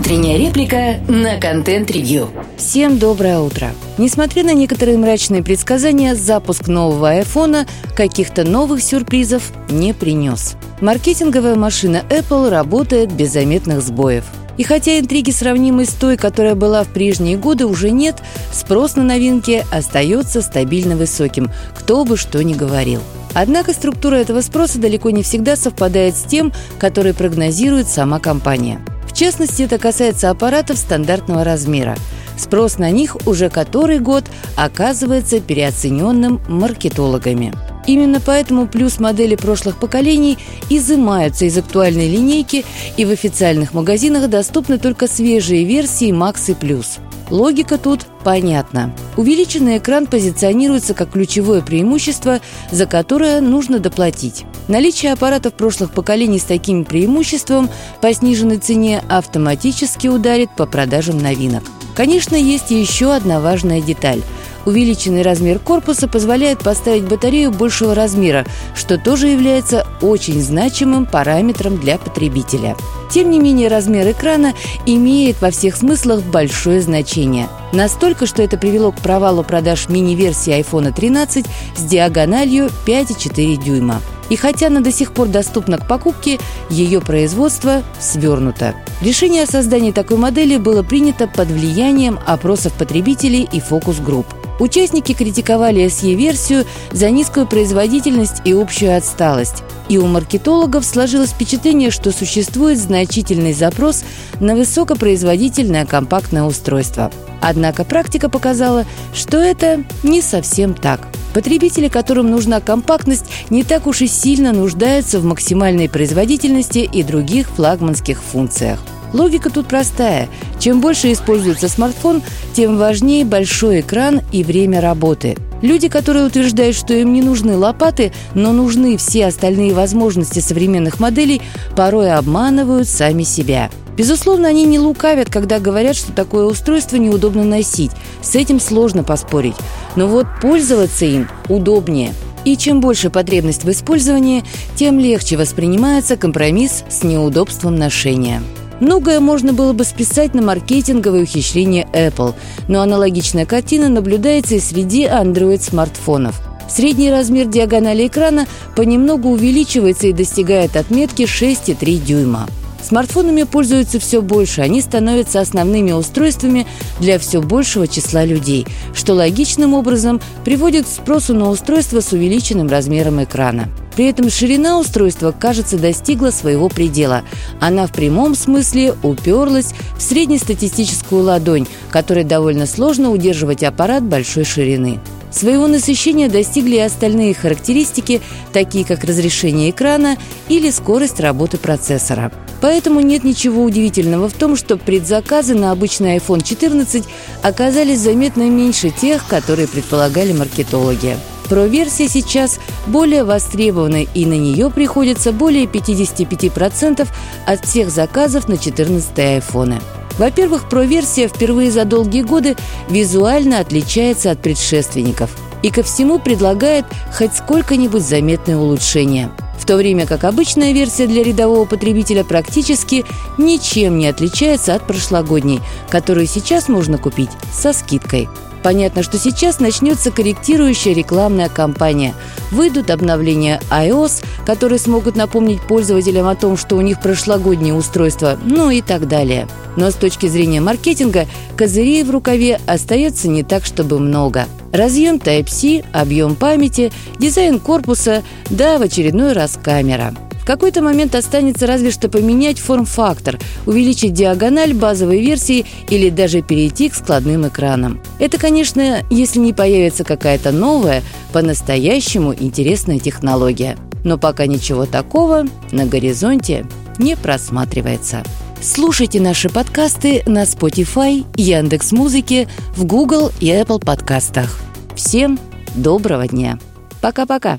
Утренняя реплика на контент-ревью. Всем доброе утро. Несмотря на некоторые мрачные предсказания, запуск нового айфона каких-то новых сюрпризов не принес. Маркетинговая машина Apple работает без заметных сбоев. И хотя интриги сравнимы с той, которая была в прежние годы, уже нет, спрос на новинки остается стабильно высоким, кто бы что ни говорил. Однако структура этого спроса далеко не всегда совпадает с тем, который прогнозирует сама компания. В частности, это касается аппаратов стандартного размера. Спрос на них уже который год оказывается переоцененным маркетологами. Именно поэтому плюс модели прошлых поколений изымаются из актуальной линейки, и в официальных магазинах доступны только свежие версии Max и Плюс – Логика тут понятна. Увеличенный экран позиционируется как ключевое преимущество, за которое нужно доплатить. Наличие аппаратов прошлых поколений с таким преимуществом по сниженной цене автоматически ударит по продажам новинок. Конечно, есть еще одна важная деталь – Увеличенный размер корпуса позволяет поставить батарею большего размера, что тоже является очень значимым параметром для потребителя. Тем не менее, размер экрана имеет во всех смыслах большое значение. Настолько, что это привело к провалу продаж мини-версии iPhone 13 с диагональю 5,4 дюйма. И хотя она до сих пор доступна к покупке, ее производство свернуто. Решение о создании такой модели было принято под влиянием опросов потребителей и фокус-групп. Участники критиковали SE-версию за низкую производительность и общую отсталость. И у маркетологов сложилось впечатление, что существует значительный запрос на высокопроизводительное компактное устройство. Однако практика показала, что это не совсем так. Потребители, которым нужна компактность, не так уж и сильно нуждаются в максимальной производительности и других флагманских функциях. Логика тут простая. Чем больше используется смартфон, тем важнее большой экран и время работы. Люди, которые утверждают, что им не нужны лопаты, но нужны все остальные возможности современных моделей, порой обманывают сами себя. Безусловно, они не лукавят, когда говорят, что такое устройство неудобно носить. С этим сложно поспорить. Но вот пользоваться им удобнее. И чем больше потребность в использовании, тем легче воспринимается компромисс с неудобством ношения. Многое можно было бы списать на маркетинговые ухищрения Apple, но аналогичная картина наблюдается и среди Android-смартфонов. Средний размер диагонали экрана понемногу увеличивается и достигает отметки 6,3 дюйма. Смартфонами пользуются все больше, они становятся основными устройствами для все большего числа людей, что логичным образом приводит к спросу на устройство с увеличенным размером экрана. При этом ширина устройства, кажется, достигла своего предела. Она в прямом смысле уперлась в среднестатистическую ладонь, которой довольно сложно удерживать аппарат большой ширины. Своего насыщения достигли и остальные характеристики, такие как разрешение экрана или скорость работы процессора. Поэтому нет ничего удивительного в том, что предзаказы на обычный iPhone 14 оказались заметно меньше тех, которые предполагали маркетологи. Pro-версия сейчас более востребована, и на нее приходится более 55% от всех заказов на 14 айфоны. Во-первых, Pro-версия впервые за долгие годы визуально отличается от предшественников и ко всему предлагает хоть сколько-нибудь заметное улучшение – в то время как обычная версия для рядового потребителя практически ничем не отличается от прошлогодней, которую сейчас можно купить со скидкой. Понятно, что сейчас начнется корректирующая рекламная кампания. Выйдут обновления iOS, которые смогут напомнить пользователям о том, что у них прошлогоднее устройство, ну и так далее. Но с точки зрения маркетинга, козырей в рукаве остается не так, чтобы много. Разъем Type-C, объем памяти, дизайн корпуса, да, в очередной раз камера – в какой-то момент останется разве что поменять форм-фактор, увеличить диагональ базовой версии или даже перейти к складным экранам. Это, конечно, если не появится какая-то новая, по-настоящему интересная технология. Но пока ничего такого на горизонте не просматривается. Слушайте наши подкасты на Spotify, Яндекс.Музыке, в Google и Apple подкастах. Всем доброго дня! Пока-пока!